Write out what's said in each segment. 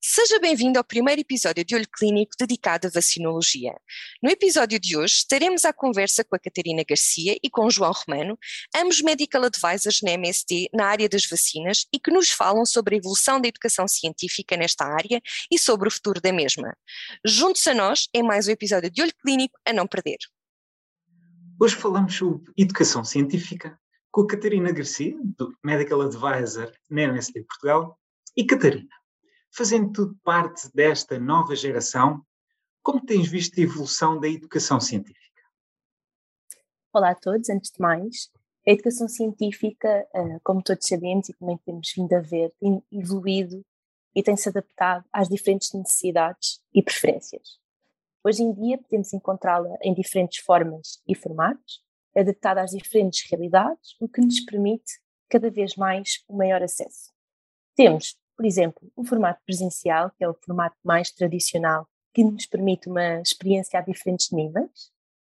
seja bem-vindo ao primeiro episódio de Olho Clínico dedicado à vacinologia. No episódio de hoje estaremos à conversa com a Catarina Garcia e com o João Romano, ambos medical advisors na MSD na área das vacinas e que nos falam sobre a evolução da educação científica nesta área e sobre o futuro da mesma. Juntos a nós é mais um episódio de Olho Clínico a não perder. Hoje falamos sobre educação científica com a Catarina Garcia, do Medical Advisor na MSD Portugal. E Catarina, fazendo tudo parte desta nova geração, como tens visto a evolução da educação científica? Olá a todos, antes de mais, a educação científica, eh, como todos sabemos e também temos vindo a ver, tem evoluído e tem-se adaptado às diferentes necessidades e preferências. Hoje em dia podemos encontrá-la em diferentes formas e formatos, adaptada às diferentes realidades, o que nos permite cada vez mais um maior acesso. Temos por exemplo, o formato presencial, que é o formato mais tradicional, que nos permite uma experiência a diferentes níveis,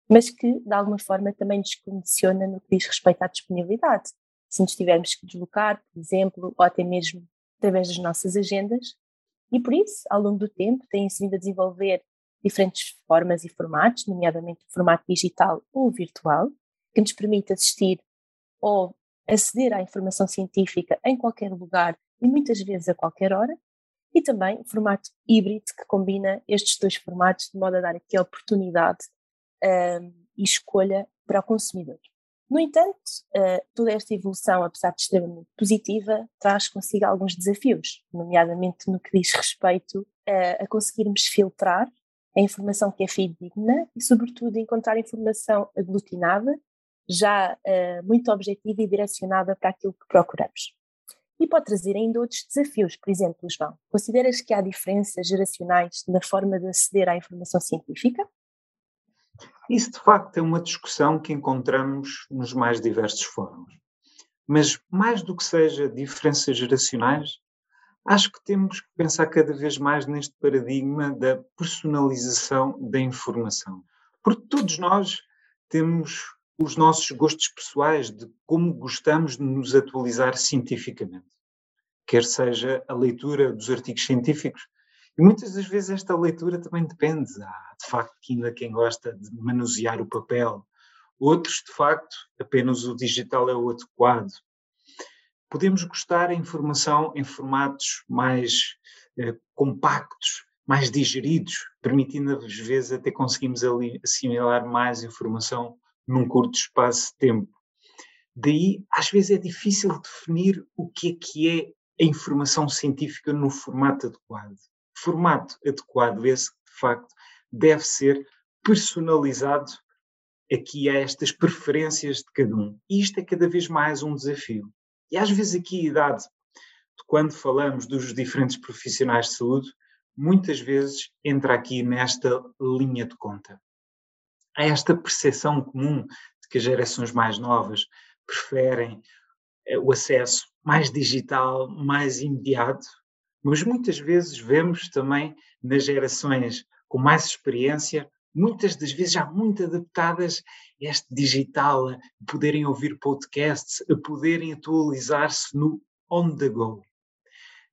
mas que de alguma forma também nos condiciona no que diz respeito à disponibilidade. Se nos tivermos que deslocar, por exemplo, ou até mesmo através das nossas agendas, e por isso, ao longo do tempo, têm-se vindo a desenvolver diferentes formas e formatos, nomeadamente o formato digital ou virtual, que nos permite assistir ou aceder à informação científica em qualquer lugar e muitas vezes a qualquer hora, e também o formato híbrido que combina estes dois formatos de modo a dar aqui a oportunidade um, e escolha para o consumidor. No entanto, uh, toda esta evolução, apesar de extremamente positiva, traz consigo alguns desafios, nomeadamente no que diz respeito uh, a conseguirmos filtrar a informação que é fidedigna e, sobretudo, encontrar informação aglutinada, já uh, muito objetiva e direcionada para aquilo que procuramos. E pode trazer ainda outros desafios, por exemplo, João, consideras que há diferenças geracionais na forma de aceder à informação científica? Isso, de facto, é uma discussão que encontramos nos mais diversos fóruns. Mas, mais do que seja diferenças geracionais, acho que temos que pensar cada vez mais neste paradigma da personalização da informação. Porque todos nós temos os nossos gostos pessoais de como gostamos de nos atualizar cientificamente, quer seja a leitura dos artigos científicos. E muitas das vezes esta leitura também depende. Há, de facto, ainda quem gosta de manusear o papel, outros, de facto, apenas o digital é o adequado. Podemos gostar da informação em formatos mais eh, compactos, mais digeridos, permitindo às vezes até conseguimos assimilar mais informação num curto espaço de tempo. Daí, às vezes, é difícil definir o que é que é a informação científica no formato adequado. Formato adequado, esse, de facto, deve ser personalizado aqui a estas preferências de cada um. E isto é cada vez mais um desafio. E às vezes aqui a idade, quando falamos dos diferentes profissionais de saúde, muitas vezes entra aqui nesta linha de conta há esta percepção comum de que as gerações mais novas preferem eh, o acesso mais digital, mais imediato, mas muitas vezes vemos também nas gerações com mais experiência, muitas das vezes já muito adaptadas a este digital, a poderem ouvir podcasts, a poderem atualizar-se no on the go.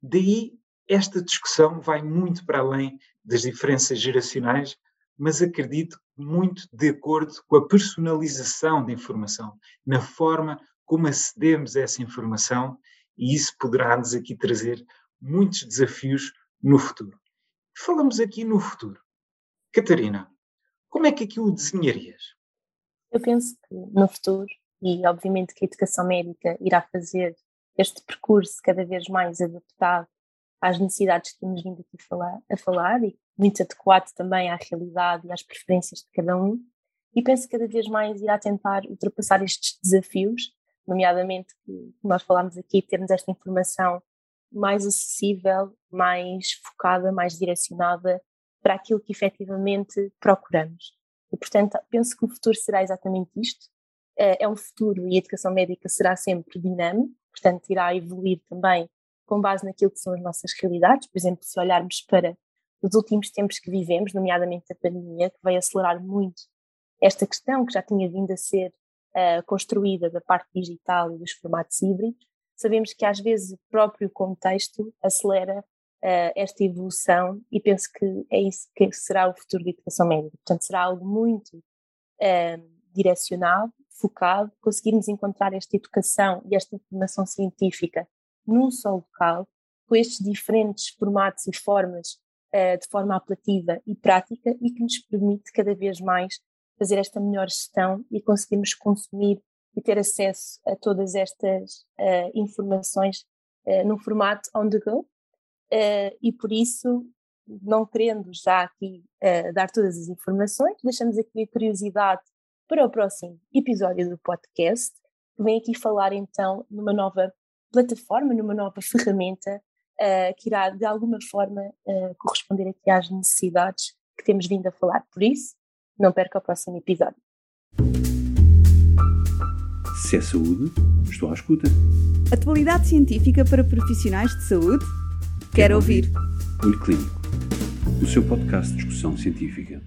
Daí esta discussão vai muito para além das diferenças geracionais, mas acredito muito de acordo com a personalização da informação, na forma como acedemos a essa informação, e isso poderá-nos aqui trazer muitos desafios no futuro. Falamos aqui no futuro. Catarina, como é que aqui o desenharias? Eu penso que no futuro, e obviamente que a educação médica irá fazer este percurso cada vez mais adaptado às necessidades que temos vindo aqui falar, a falar e muito adequado também à realidade e às preferências de cada um. E penso que cada vez mais irá tentar ultrapassar estes desafios, nomeadamente que nós falámos aqui, termos esta informação mais acessível, mais focada, mais direcionada para aquilo que efetivamente procuramos. E, portanto, penso que o futuro será exatamente isto. É, é um futuro e a educação médica será sempre dinâmico, portanto, irá evoluir também com base naquilo que são as nossas realidades. Por exemplo, se olharmos para os últimos tempos que vivemos, nomeadamente a pandemia, que veio acelerar muito esta questão que já tinha vindo a ser uh, construída da parte digital e dos formatos híbridos, sabemos que às vezes o próprio contexto acelera uh, esta evolução e penso que é isso que será o futuro da educação médica. Portanto, será algo muito uh, direcionado, focado, conseguirmos encontrar esta educação e esta informação científica num só local, com estes diferentes formatos e formas uh, de forma apelativa e prática e que nos permite cada vez mais fazer esta melhor gestão e conseguirmos consumir e ter acesso a todas estas uh, informações uh, num formato on the go. E por isso, não querendo já aqui dar todas as informações, deixamos aqui a curiosidade para o próximo episódio do podcast, que vem aqui falar então numa nova plataforma, numa nova ferramenta que irá de alguma forma corresponder aqui às necessidades que temos vindo a falar. Por isso, não perca o próximo episódio. Se é saúde, estou à escuta. Atualidade científica para profissionais de saúde? Quero, Quero ouvir. ouvir. Olho Clínico, o seu podcast de discussão científica.